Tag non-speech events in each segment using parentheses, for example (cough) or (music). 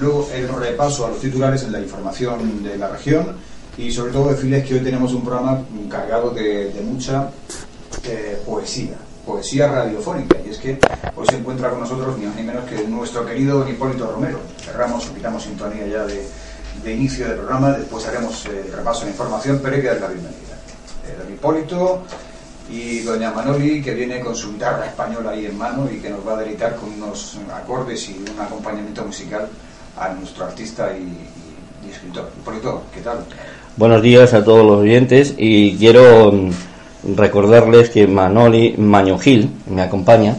luego el repaso a los titulares en la información de la región y sobre todo decirles que hoy tenemos un programa cargado de, mucha eh, poesía, poesía radiofónica. Y es que hoy se encuentra con nosotros ni más ni menos que nuestro querido Hipólito Romero. Cerramos, quitamos sintonía ya de, inicio del programa, después haremos eh, el repaso de la información, pero hay que dar la bienvenida. Eh, don Hipólito y doña Manoli, que viene con su guitarra española ahí en mano y que nos va a deleitar con unos acordes y un acompañamiento musical a nuestro artista y, escritor. Hipólito, ¿qué tal? Buenos días a todos los oyentes y quiero mm, recordarles que Manoli Mañojil me acompaña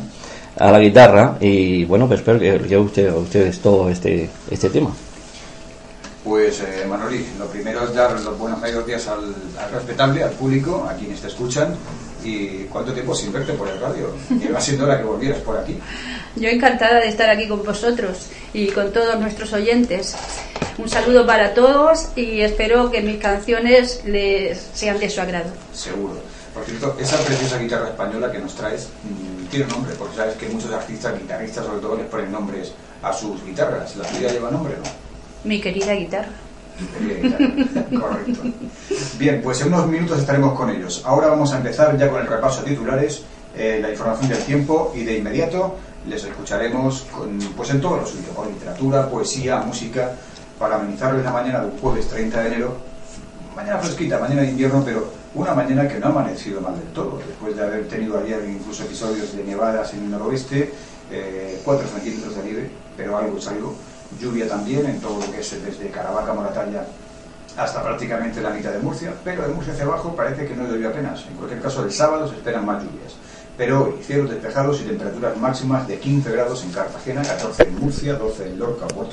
a la guitarra y bueno, pues espero que lleve usted, ustedes todo este, este tema. Pues eh, Manoli, lo primero es dar los buenos medios días al, al respetable, al público, a quienes te escuchan ¿Y cuánto tiempo sin verte por el radio? Lleva siendo hora que volvieras por aquí. Yo encantada de estar aquí con vosotros y con todos nuestros oyentes. Un saludo para todos y espero que mis canciones les sean de su agrado. Seguro. Por cierto, esa preciosa guitarra española que nos traes mm, tiene un nombre, porque sabes que muchos artistas, guitarristas sobre todo, les ponen nombres a sus guitarras. ¿La tuya lleva nombre no? Mi querida guitarra. (laughs) Bien, pues en unos minutos estaremos con ellos. Ahora vamos a empezar ya con el repaso de titulares, eh, la información del tiempo y de inmediato les escucharemos con, pues en todo lo suyo, literatura, poesía, música, para amenizarles la mañana del jueves 30 de enero. Mañana fresquita, mañana de invierno, pero una mañana que no ha amanecido mal del todo, después de haber tenido ayer incluso episodios de nevadas en el noroeste, 4 eh, centímetros de nieve, pero algo es algo lluvia también en todo lo que es desde Caravaca, Moratalla hasta prácticamente la mitad de Murcia, pero de Murcia hacia abajo parece que no llovió apenas. En cualquier caso, el sábado se esperan más lluvias. Pero hoy, cielos despejados y temperaturas máximas de 15 grados en Cartagena, 14 en Murcia, 12 en Lorca,